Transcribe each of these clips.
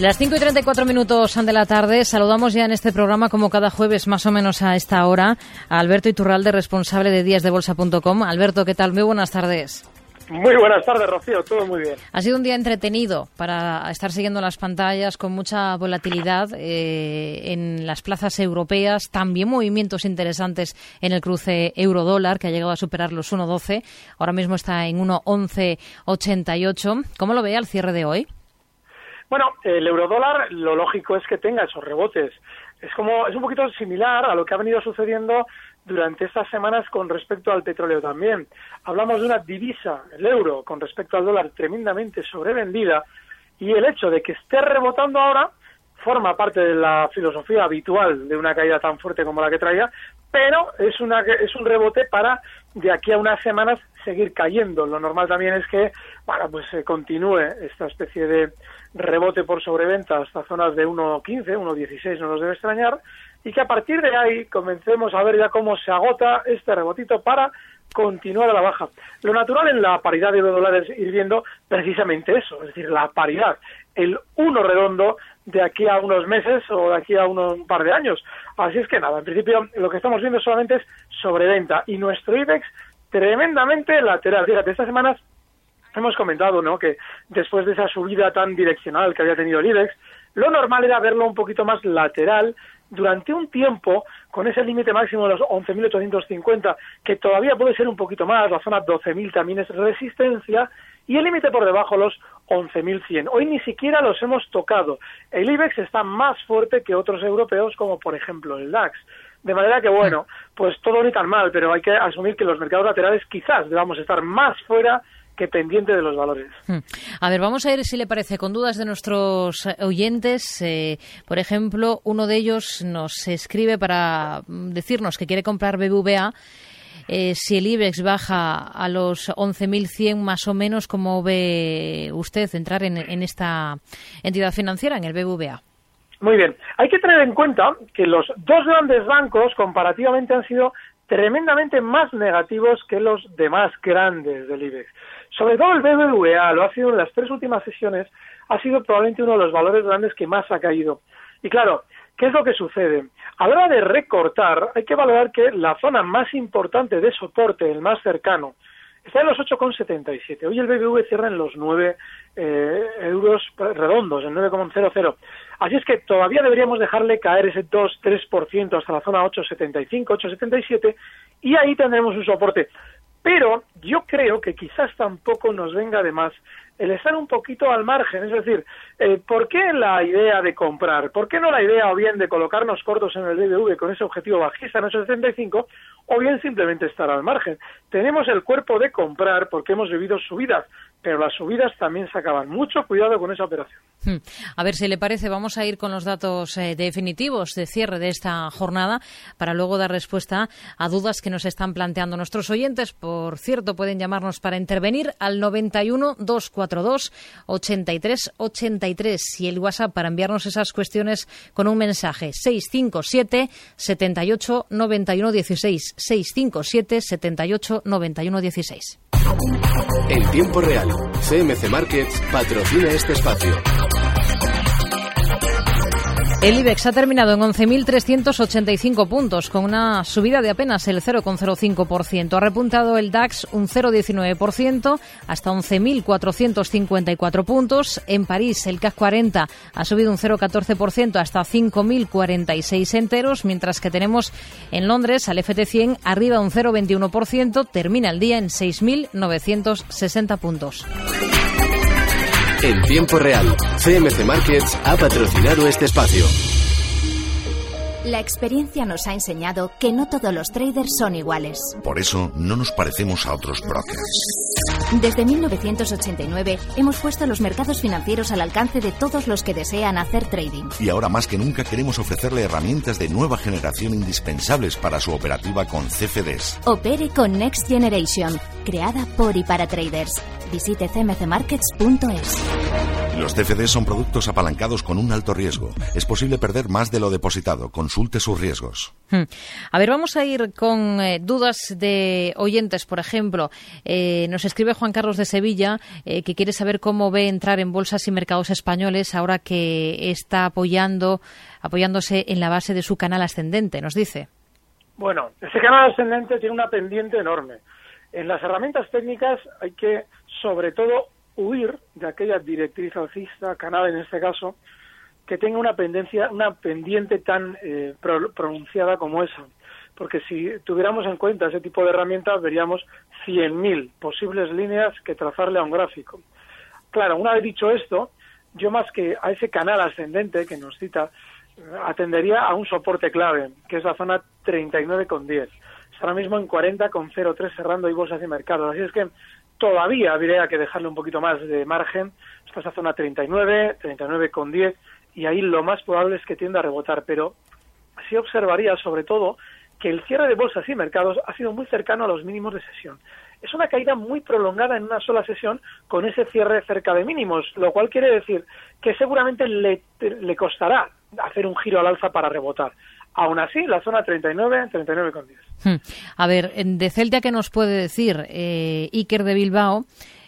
Las 5 y 34 minutos de la tarde. Saludamos ya en este programa, como cada jueves, más o menos a esta hora, a Alberto Iturralde, responsable de díasdebolsa.com. Alberto, ¿qué tal? Muy buenas tardes. Muy buenas tardes, Rocío. Todo muy bien. Ha sido un día entretenido para estar siguiendo las pantallas con mucha volatilidad eh, en las plazas europeas. También movimientos interesantes en el cruce euro-dólar, que ha llegado a superar los 1,12. Ahora mismo está en 1,1188. ¿Cómo lo ve al cierre de hoy? Bueno, el eurodólar lo lógico es que tenga esos rebotes. Es como es un poquito similar a lo que ha venido sucediendo durante estas semanas con respecto al petróleo también. Hablamos de una divisa, el euro, con respecto al dólar tremendamente sobrevendida y el hecho de que esté rebotando ahora forma parte de la filosofía habitual de una caída tan fuerte como la que traía, pero es una es un rebote para de aquí a unas semanas seguir cayendo. Lo normal también es que, bueno, pues se continúe esta especie de rebote por sobreventa hasta zonas de 1.15, 1.16, no nos debe extrañar, y que a partir de ahí comencemos a ver ya cómo se agota este rebotito para continuar a la baja. Lo natural en la paridad de dólares es ir viendo precisamente eso, es decir, la paridad, el uno redondo de aquí a unos meses o de aquí a un par de años. Así es que nada, en principio lo que estamos viendo solamente es sobreventa y nuestro IBEX tremendamente lateral. Fíjate, estas semanas hemos comentado ¿no? que después de esa subida tan direccional que había tenido el IBEX, lo normal era verlo un poquito más lateral durante un tiempo con ese límite máximo de los 11.850, que todavía puede ser un poquito más, la zona 12.000 también es resistencia, y el límite por debajo los 11.100. Hoy ni siquiera los hemos tocado. El IBEX está más fuerte que otros europeos, como por ejemplo el DAX. De manera que, bueno, pues todo ni tan mal, pero hay que asumir que los mercados laterales quizás debamos estar más fuera que pendiente de los valores. Hmm. A ver, vamos a ir, si le parece, con dudas de nuestros oyentes. Eh, por ejemplo, uno de ellos nos escribe para decirnos que quiere comprar BBVA. Eh, si el IBEX baja a los 11.100 más o menos, ¿cómo ve usted entrar en, en esta entidad financiera, en el BBVA? Muy bien. Hay que tener en cuenta que los dos grandes bancos comparativamente han sido tremendamente más negativos que los demás grandes del IBEX. Sobre todo el BBVA, lo ha sido en las tres últimas sesiones, ha sido probablemente uno de los valores grandes que más ha caído. Y claro, ¿qué es lo que sucede? A la hora de recortar, hay que valorar que la zona más importante de soporte, el más cercano, está en los 8,77. Hoy el BBV cierra en los 9 eh, euros redondos, en 9,00. Así es que todavía deberíamos dejarle caer ese 2-3% hasta la zona 8,75, 8,77 y ahí tendremos un soporte. Pero yo creo que quizás tampoco nos venga de más el estar un poquito al margen, es decir, eh, ¿por qué la idea de comprar? ¿Por qué no la idea o bien de colocarnos cortos en el BBV con ese objetivo bajista en 875 o bien simplemente estar al margen? Tenemos el cuerpo de comprar porque hemos vivido subidas, pero las subidas también se acaban. Mucho cuidado con esa operación. Hmm. A ver si le parece, vamos a ir con los datos eh, definitivos de cierre de esta jornada para luego dar respuesta a dudas que nos están planteando nuestros oyentes. Por cierto, pueden llamarnos para intervenir al 91 242 83 83 y el WhatsApp para enviarnos esas cuestiones con un mensaje 657 78 91 16 657 78 91 16. En tiempo real, CMC Markets patrocina este espacio. El IBEX ha terminado en 11.385 puntos, con una subida de apenas el 0,05%. Ha repuntado el DAX un 0,19% hasta 11.454 puntos. En París, el CAC 40 ha subido un 0,14% hasta 5.046 enteros, mientras que tenemos en Londres al FT100 arriba un 0,21%, termina el día en 6.960 puntos. En tiempo real, CMC Markets ha patrocinado este espacio. La experiencia nos ha enseñado que no todos los traders son iguales. Por eso no nos parecemos a otros brokers. Desde 1989 hemos puesto los mercados financieros al alcance de todos los que desean hacer trading. Y ahora más que nunca queremos ofrecerle herramientas de nueva generación indispensables para su operativa con CFDs. Opere con Next Generation, creada por y para traders. Visite cmcmarkets.es. Los CFDs son productos apalancados con un alto riesgo. Es posible perder más de lo depositado. Consulte sus riesgos. Hmm. A ver, vamos a ir con eh, dudas de oyentes. Por ejemplo, eh, nos escribe Juan Carlos de Sevilla eh, que quiere saber cómo ve entrar en bolsas y mercados españoles ahora que está apoyando, apoyándose en la base de su canal ascendente. Nos dice. Bueno, ese canal ascendente tiene una pendiente enorme. En las herramientas técnicas hay que, sobre todo, huir de aquella directriz alcista, canal en este caso, que tenga una pendencia, una pendiente tan eh, pronunciada como esa. Porque si tuviéramos en cuenta ese tipo de herramientas, veríamos 100.000 posibles líneas que trazarle a un gráfico. Claro, una vez dicho esto, yo más que a ese canal ascendente que nos cita, atendería a un soporte clave, que es la zona 39,10. Está ahora mismo en 40,03 cerrando y bolsas de mercado. Así es que todavía habría que dejarle un poquito más de margen. Está esa zona 39, 39,10 y ahí lo más probable es que tienda a rebotar. Pero sí observaría sobre todo que el cierre de bolsas y mercados ha sido muy cercano a los mínimos de sesión. Es una caída muy prolongada en una sola sesión con ese cierre cerca de mínimos, lo cual quiere decir que seguramente le, le costará hacer un giro al alza para rebotar. Aún así, la zona 39, 39,10. Hmm. A ver, de Celta, ¿qué nos puede decir? Eh, Iker de Bilbao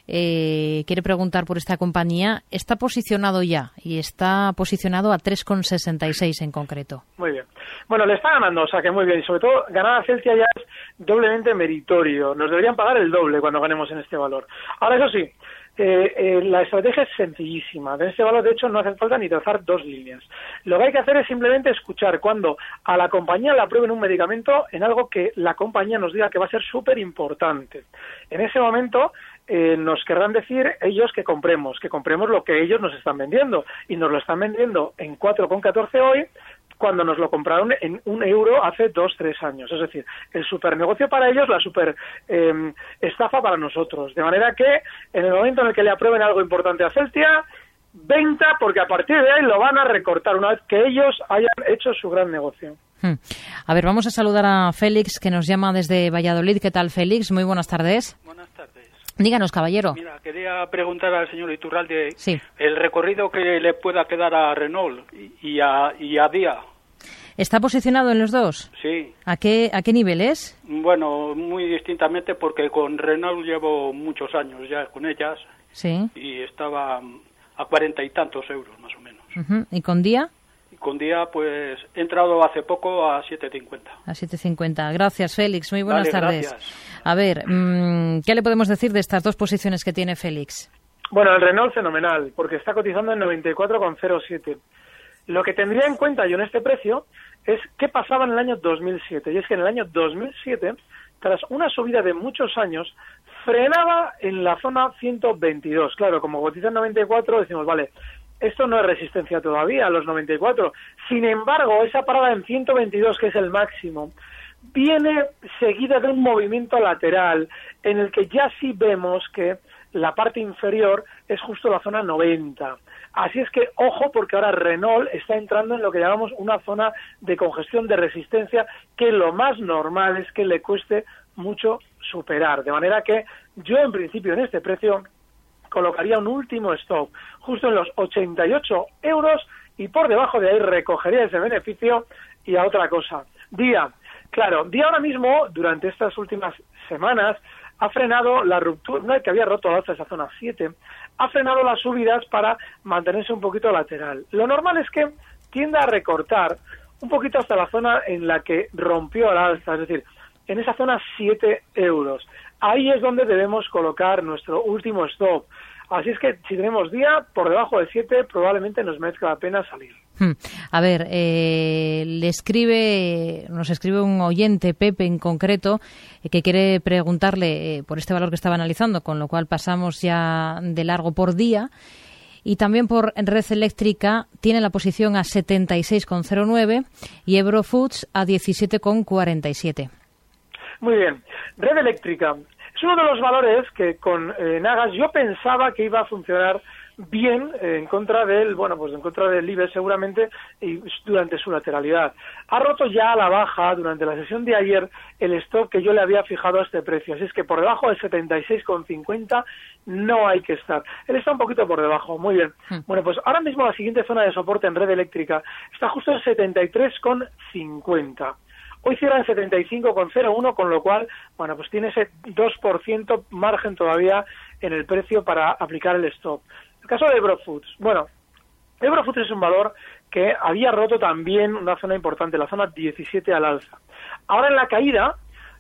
eh, quiere preguntar por esta compañía. Está posicionado ya y está posicionado a 3,66 en concreto. Muy bien. Bueno, le está ganando, o sea que muy bien. Y sobre todo, ganar a Celtia ya es doblemente meritorio. Nos deberían pagar el doble cuando ganemos en este valor. Ahora, eso sí, eh, eh, la estrategia es sencillísima. En este valor, de hecho, no hace falta ni trazar dos líneas. Lo que hay que hacer es simplemente escuchar cuando a la compañía le aprueben un medicamento en algo que la compañía nos diga que va a ser súper importante. En ese momento, eh, nos querrán decir ellos que compremos, que compremos lo que ellos nos están vendiendo. Y nos lo están vendiendo en 4,14 hoy, cuando nos lo compraron en un euro hace dos, tres años. Es decir, el supernegocio para ellos, la super em, estafa para nosotros. De manera que en el momento en el que le aprueben algo importante a Celtia, venta, porque a partir de ahí lo van a recortar una vez que ellos hayan hecho su gran negocio. Hmm. A ver, vamos a saludar a Félix, que nos llama desde Valladolid. ¿Qué tal, Félix? Muy buenas tardes. Buenas tardes. Díganos, caballero. Mira, quería preguntar al señor Iturralde el recorrido que le pueda quedar a Renault y a, y a Día. ¿Está posicionado en los dos? Sí. ¿A qué, ¿A qué nivel es? Bueno, muy distintamente porque con Renault llevo muchos años ya con ellas. Sí. Y estaba a cuarenta y tantos euros más o menos. ¿Y con día? Con día, pues he entrado hace poco a 7.50. A 7.50. Gracias, Félix. Muy buenas tardes. A ver, mm, ¿qué le podemos decir de estas dos posiciones que tiene Félix? Bueno, el Renault fenomenal, porque está cotizando en 94,07. Lo que tendría en cuenta yo en este precio es qué pasaba en el año 2007. Y es que en el año 2007, tras una subida de muchos años, frenaba en la zona 122. Claro, como cotiza en 94, decimos, vale, esto no es resistencia todavía los 94. Sin embargo, esa parada en 122, que es el máximo, viene seguida de un movimiento lateral en el que ya sí vemos que la parte inferior es justo la zona 90. Así es que ojo porque ahora Renault está entrando en lo que llamamos una zona de congestión de resistencia que lo más normal es que le cueste mucho superar. De manera que yo en principio en este precio colocaría un último stop justo en los 88 euros y por debajo de ahí recogería ese beneficio y a otra cosa. Día, claro, Día ahora mismo durante estas últimas semanas ha frenado la ruptura, vez que había roto la alza esa zona 7, ha frenado las subidas para mantenerse un poquito lateral. Lo normal es que tiende a recortar un poquito hasta la zona en la que rompió al alza, es decir, en esa zona 7 euros. Ahí es donde debemos colocar nuestro último stop. Así es que si tenemos día por debajo de 7, probablemente nos merezca la pena salir. Hmm. A ver, eh, le escribe, nos escribe un oyente, Pepe en concreto, eh, que quiere preguntarle eh, por este valor que estaba analizando, con lo cual pasamos ya de largo por día. Y también por red eléctrica tiene la posición a 76,09 y Eurofoods a 17,47. Muy bien. Red eléctrica. Es uno de los valores que con Nagas yo pensaba que iba a funcionar bien en contra del, bueno, pues en contra del IBE seguramente y durante su lateralidad. Ha roto ya a la baja durante la sesión de ayer el stop que yo le había fijado a este precio, así es que por debajo del 76,50 no hay que estar. Él está un poquito por debajo, muy bien. Hmm. Bueno, pues ahora mismo la siguiente zona de soporte en red eléctrica está justo en 73,50. Hoy cierra en 75,01, con lo cual, bueno, pues tiene ese 2% margen todavía en el precio para aplicar el stop. El caso de Eurofoods. Bueno, Eurofoods es un valor que había roto también una zona importante, la zona 17 al alza. Ahora en la caída,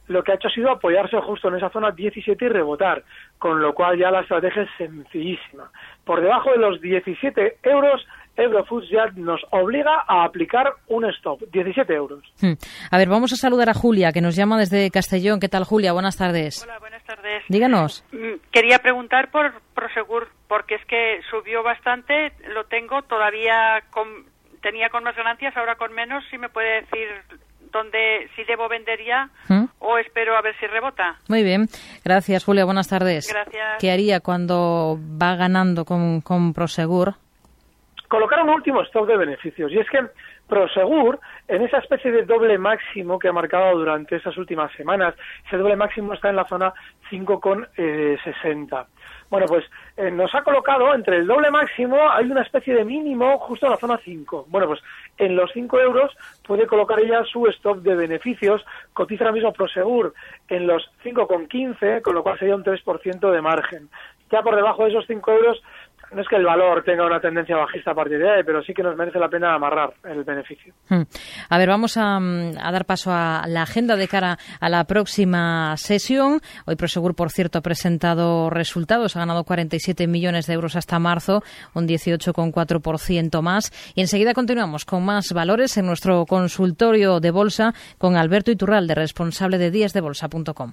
lo que ha hecho ha sido apoyarse justo en esa zona 17 y rebotar, con lo cual ya la estrategia es sencillísima. Por debajo de los 17 euros Eurofoods ya nos obliga a aplicar un stop, 17 euros. Hmm. A ver, vamos a saludar a Julia, que nos llama desde Castellón. ¿Qué tal, Julia? Buenas tardes. Hola, buenas tardes. Díganos. Mm, quería preguntar por Prosegur, porque es que subió bastante, lo tengo todavía, con, tenía con más ganancias, ahora con menos. Si me puede decir dónde, si debo vender ya hmm. o espero a ver si rebota. Muy bien. Gracias, Julia. Buenas tardes. Gracias. ¿Qué haría cuando va ganando con, con Prosegur? Colocar un último stock de beneficios. Y es que Prosegur, en esa especie de doble máximo que ha marcado durante estas últimas semanas, ese doble máximo está en la zona 5,60. Bueno, pues eh, nos ha colocado entre el doble máximo, hay una especie de mínimo justo en la zona 5. Bueno, pues en los 5 euros puede colocar ella su stop de beneficios, cotiza ahora mismo Prosegur en los 5,15, con lo cual sería un 3% de margen. Ya por debajo de esos 5 euros no es que el valor tenga una tendencia bajista a partir de ahí, pero sí que nos merece la pena amarrar el beneficio. Hmm. A ver, vamos a, dar paso a la agenda de cara a la próxima sesión. Hoy Prosegur, por cierto, ha presentado resultados. Ha ganado 47 millones de euros hasta marzo, un 18,4% más. Y enseguida continuamos con más valores en nuestro consultorio de bolsa con Alberto Iturralde, responsable de díasdebolsa.com.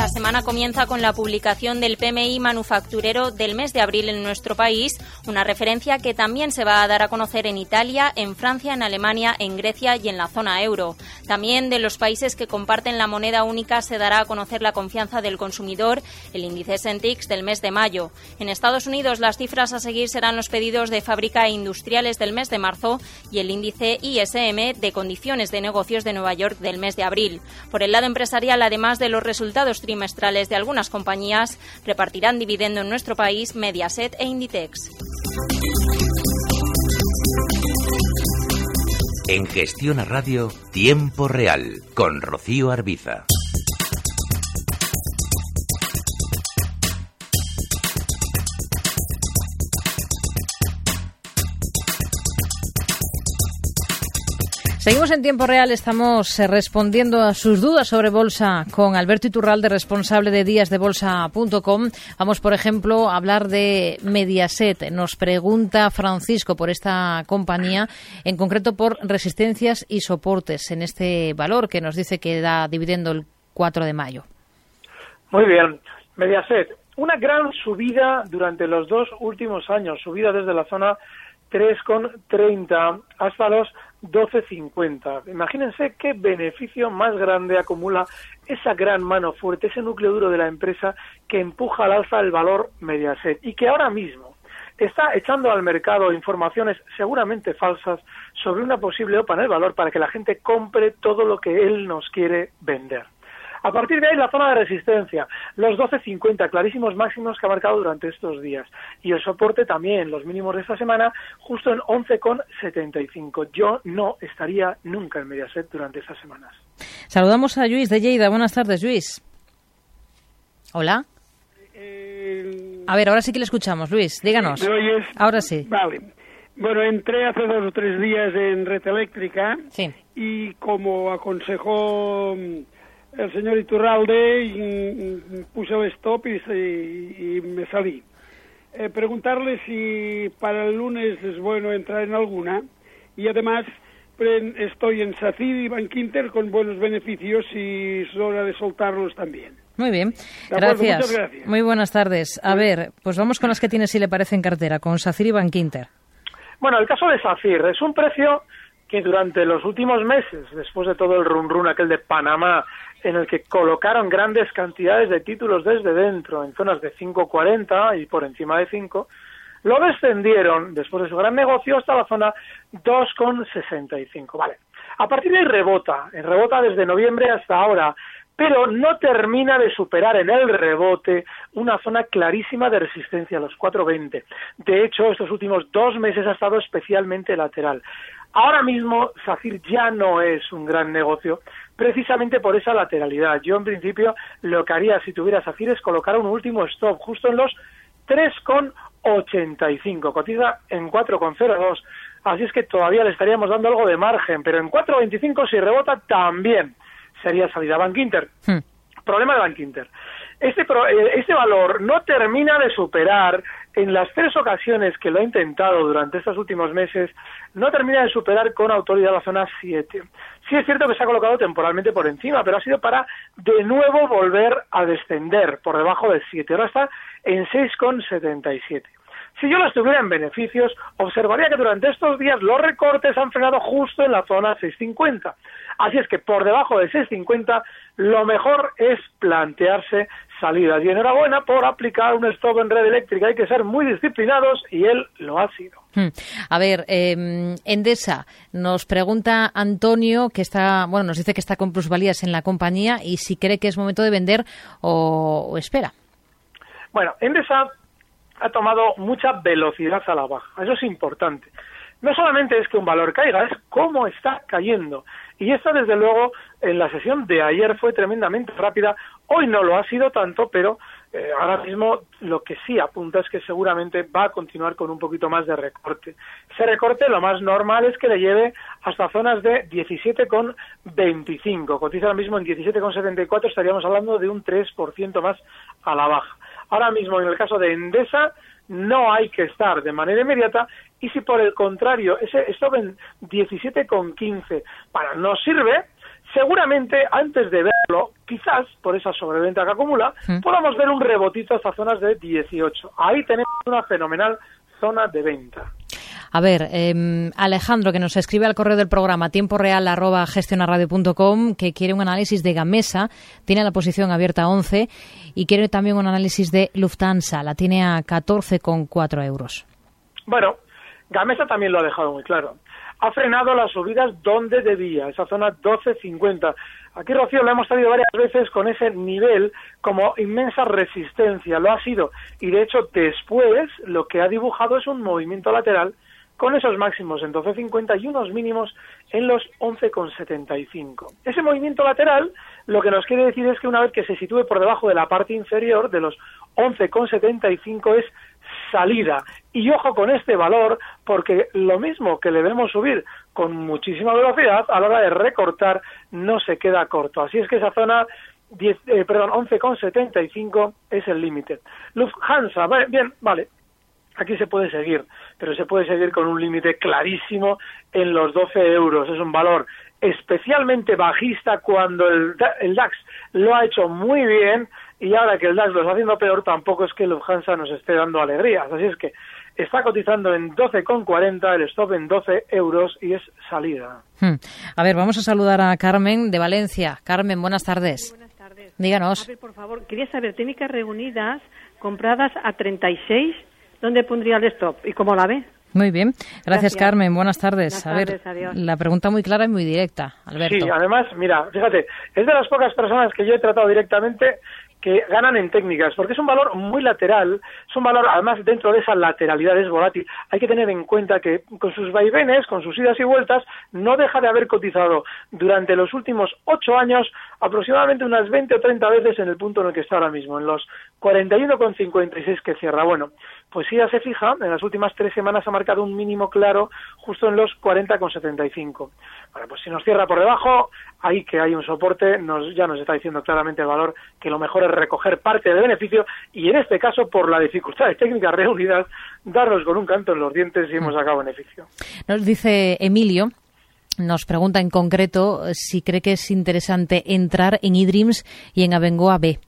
La semana comienza con la publicación del PMI manufacturero del mes de abril en nuestro país, una referencia que también se va a dar a conocer en Italia, en Francia, en Alemania, en Grecia y en la zona euro. También de los países que comparten la moneda única se dará a conocer la confianza del consumidor, el índice Sentix del mes de mayo. En Estados Unidos las cifras a seguir serán los pedidos de fábrica e industriales del mes de marzo y el índice ISM de condiciones de negocios de Nueva York del mes de abril. Por el lado empresarial, además de los resultados trimestrales de algunas compañías repartirán dividendo en nuestro país Mediaset e Inditex. En Gestión a Radio, Tiempo Real, con Rocío Arbiza. Seguimos en tiempo real, estamos eh, respondiendo a sus dudas sobre bolsa con Alberto Iturralde, responsable de díasdebolsa.com. Vamos, por ejemplo, a hablar de Mediaset. Nos pregunta Francisco por esta compañía, en concreto por resistencias y soportes en este valor que nos dice que da dividendo el 4 de mayo. Muy bien. Mediaset, una gran subida durante los dos últimos años, subida desde la zona 3,30 hasta los 12,50. Imagínense qué beneficio más grande acumula esa gran mano fuerte, ese núcleo duro de la empresa que empuja al alza el valor Mediaset y que ahora mismo está echando al mercado informaciones seguramente falsas sobre una posible OPA en el valor para que la gente compre todo lo que él nos quiere vender. A partir de ahí, la zona de resistencia, los 12.50, clarísimos máximos que ha marcado durante estos días. Y el soporte también, los mínimos de esta semana, justo en 11,75. Yo no estaría nunca en Mediaset durante esas semanas. Saludamos a Luis de Lleida. Buenas tardes, Luis. Hola. A ver, ahora sí que le escuchamos, Luis, díganos. Ahora sí. Vale. Bueno, entré hace dos o tres días en Red Eléctrica sí. y como aconsejó mm, el señor Iturralde, mm, puse el stop y, me salí. Eh, preguntarle si para el lunes es bueno entrar en alguna y además estoy en SACID y Bankinter con buenos beneficios y es hora de soltarlos también. Muy bien, gracias. Muy buenas tardes. A ver, pues vamos con las que tiene, si le parece, en cartera, con SACIR y Bankinter. Bueno, el caso de SACIR es un precio que durante los últimos meses, después de todo el run run aquel de Panamá, en el que colocaron grandes cantidades de títulos desde dentro, en zonas de 5,40 y por encima de 5, lo descendieron, después de su gran negocio, hasta la zona 2,65. Vale. A partir de ahí rebota, rebota desde noviembre hasta ahora, pero no termina de superar en el rebote una zona clarísima de resistencia los 420. De hecho, estos últimos dos meses ha estado especialmente lateral. Ahora mismo, SACIR ya no es un gran negocio, precisamente por esa lateralidad. Yo, en principio, lo que haría si tuviera SACIR es colocar un último stop justo en los 3,85. Cotiza en 4,02. Así es que todavía le estaríamos dando algo de margen, pero en 4,25 si rebota también sería salida Bank Inter. Hmm. Problema de Bank Inter. Este, eh, este valor no termina de superar, en las tres ocasiones que lo ha intentado durante estos últimos meses, no termina de superar con autoridad la zona 7. Sí es cierto que se ha colocado temporalmente por encima, pero ha sido para de nuevo volver a descender por debajo del 7. Ahora está en 6,77. Si yo lo estuviera en beneficios, observaría que durante estos días los recortes han frenado justo en la zona 650. Así es que por debajo de 650 lo mejor es plantearse salidas. Y enhorabuena por aplicar un stop en red eléctrica. Hay que ser muy disciplinados y él lo ha sido. Hmm. A ver, eh, Endesa, nos pregunta Antonio, que está, bueno, nos dice que está con plusvalías en la compañía y si cree que es momento de vender o, o espera. Bueno, Endesa ha tomado mucha velocidad a la baja. Eso es importante. No solamente es que un valor caiga, es cómo está cayendo. Y esta, desde luego, en la sesión de ayer fue tremendamente rápida. Hoy no lo ha sido tanto, pero eh, ahora mismo lo que sí apunta es que seguramente va a continuar con un poquito más de recorte. Ese recorte lo más normal es que le lleve hasta zonas de 17,25. Cotiza ahora mismo en 17,74, estaríamos hablando de un 3% más a la baja. Ahora mismo, en el caso de Endesa, no hay que estar de manera inmediata y si por el contrario ese stop en 17,15 para no sirve, seguramente antes de verlo, quizás por esa sobreventa que acumula, podamos ver un rebotito hasta zonas de 18. Ahí tenemos una fenomenal zona de venta. A ver, em, Alejandro, que nos escribe al correo del programa tiempo real gestionarradio.com, que quiere un análisis de Gamesa, tiene la posición abierta a 11 y quiere también un análisis de Lufthansa, la tiene a 14,4 euros. Bueno, Gamesa también lo ha dejado muy claro. Ha frenado las subidas donde debía, esa zona 12.50. Aquí, Rocío, lo hemos salido varias veces con ese nivel como inmensa resistencia. Lo ha sido. Y, de hecho, después lo que ha dibujado es un movimiento lateral con esos máximos en 12.50 y unos mínimos en los 11,75. Ese movimiento lateral lo que nos quiere decir es que una vez que se sitúe por debajo de la parte inferior de los 11,75 es salida. Y ojo con este valor, porque lo mismo que le vemos subir con muchísima velocidad, a la hora de recortar no se queda corto. Así es que esa zona 10, eh, perdón, 11,75 es el límite. Lufthansa, bien, vale, aquí se puede seguir, pero se puede seguir con un límite clarísimo en los 12 euros. Es un valor especialmente bajista cuando el, DAX lo ha hecho muy bien y ahora que el DAX lo está haciendo peor, tampoco es que Lufthansa nos esté dando alegrías. Así es que está cotizando en 12,40, el stop en 12 euros y es salida. Hmm. A ver, vamos a saludar a Carmen de Valencia. Carmen, buenas tardes. buenas tardes. Díganos. A ver, por favor, quería saber, técnicas reunidas compradas a 36 ¿Dónde pondría el stop y cómo la ve? Muy bien. Gracias, Carmen. Buenas tardes. a ver, la pregunta muy clara y muy directa, Alberto. Sí, además, mira, fíjate, es de las pocas personas que yo he tratado directamente que ganan en técnicas, porque es un valor muy lateral, es un valor, además, dentro de esa lateralidad es volátil. Hay que tener en cuenta que con sus vaivenes, con sus idas y vueltas, no deja de haber cotizado durante los últimos ocho años aproximadamente unas 20 o 30 veces en el punto en el que está ahora mismo, en los 41,56 que cierra. Bueno, pues si ya se fija, en las últimas tres semanas ha marcado un mínimo claro justo en los 40,75. Bueno, pues si nos cierra por debajo, ahí que hay un soporte, nos, ya nos está diciendo claramente el valor que lo mejor es recoger parte del beneficio y en este caso, por la dificultad de técnicas reunidas, darnos con un canto en los dientes y hemos sacado beneficio. Nos dice Emilio nos pregunta en concreto si cree que es interesante entrar en eDreams y en Abengoa B.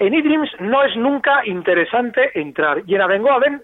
En eDreams no es nunca interesante entrar y en Abengoa B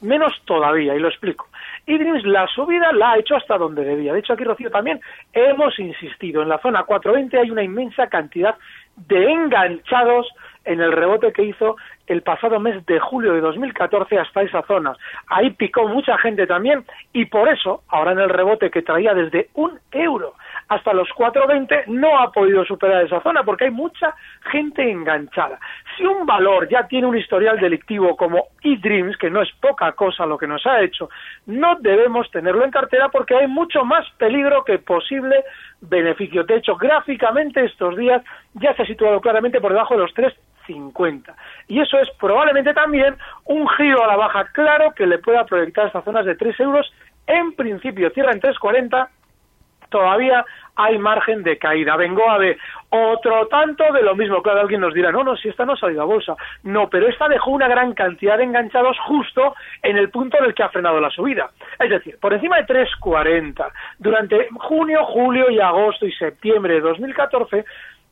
menos todavía, y lo explico. eDreams la subida la ha hecho hasta donde debía. De hecho, aquí, Rocío, también hemos insistido. En la zona 420 hay una inmensa cantidad de enganchados en el rebote que hizo el pasado mes de julio de 2014 hasta esa zona. Ahí picó mucha gente también y por eso, ahora en el rebote que traía desde un euro hasta los 4.20 no ha podido superar esa zona porque hay mucha gente enganchada. Si un valor ya tiene un historial delictivo como eDreams, que no es poca cosa lo que nos ha hecho, no debemos tenerlo en cartera porque hay mucho más peligro que posible beneficio. De hecho, gráficamente estos días ya se ha situado claramente por debajo de los 3.50. Y eso es probablemente también un giro a la baja claro que le pueda proyectar estas zonas de 3 euros. En principio cierra en 3.40 todavía hay margen de caída. Vengo a ver otro tanto de lo mismo. Claro, alguien nos dirá, no, no, si esta no ha salido a bolsa. No, pero esta dejó una gran cantidad de enganchados justo en el punto en el que ha frenado la subida. Es decir, por encima de 3,40. Durante junio, julio y agosto y septiembre de 2014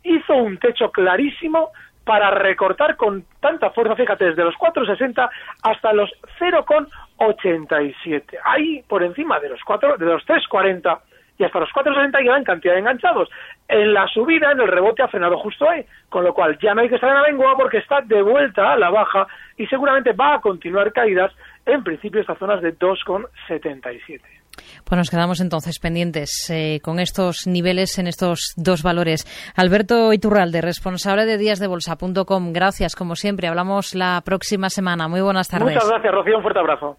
hizo un techo clarísimo para recortar con tanta fuerza, fíjate, desde los 4,60 hasta los 0,87. Ahí, por encima de los, 4, de los 3,40 y hasta los 4,60 llevan cantidad de enganchados. En la subida, en el rebote, ha frenado justo ahí, con lo cual ya no hay que estar en la lengua porque está de vuelta a la baja y seguramente va a continuar caídas, en principio, estas zonas de 2,77. Pues nos quedamos entonces pendientes eh, con estos niveles en estos dos valores. Alberto Iturralde, responsable de díasdebolsa.com. Gracias, como siempre. Hablamos la próxima semana. Muy buenas tardes. Muchas gracias, Rocío. Un fuerte abrazo.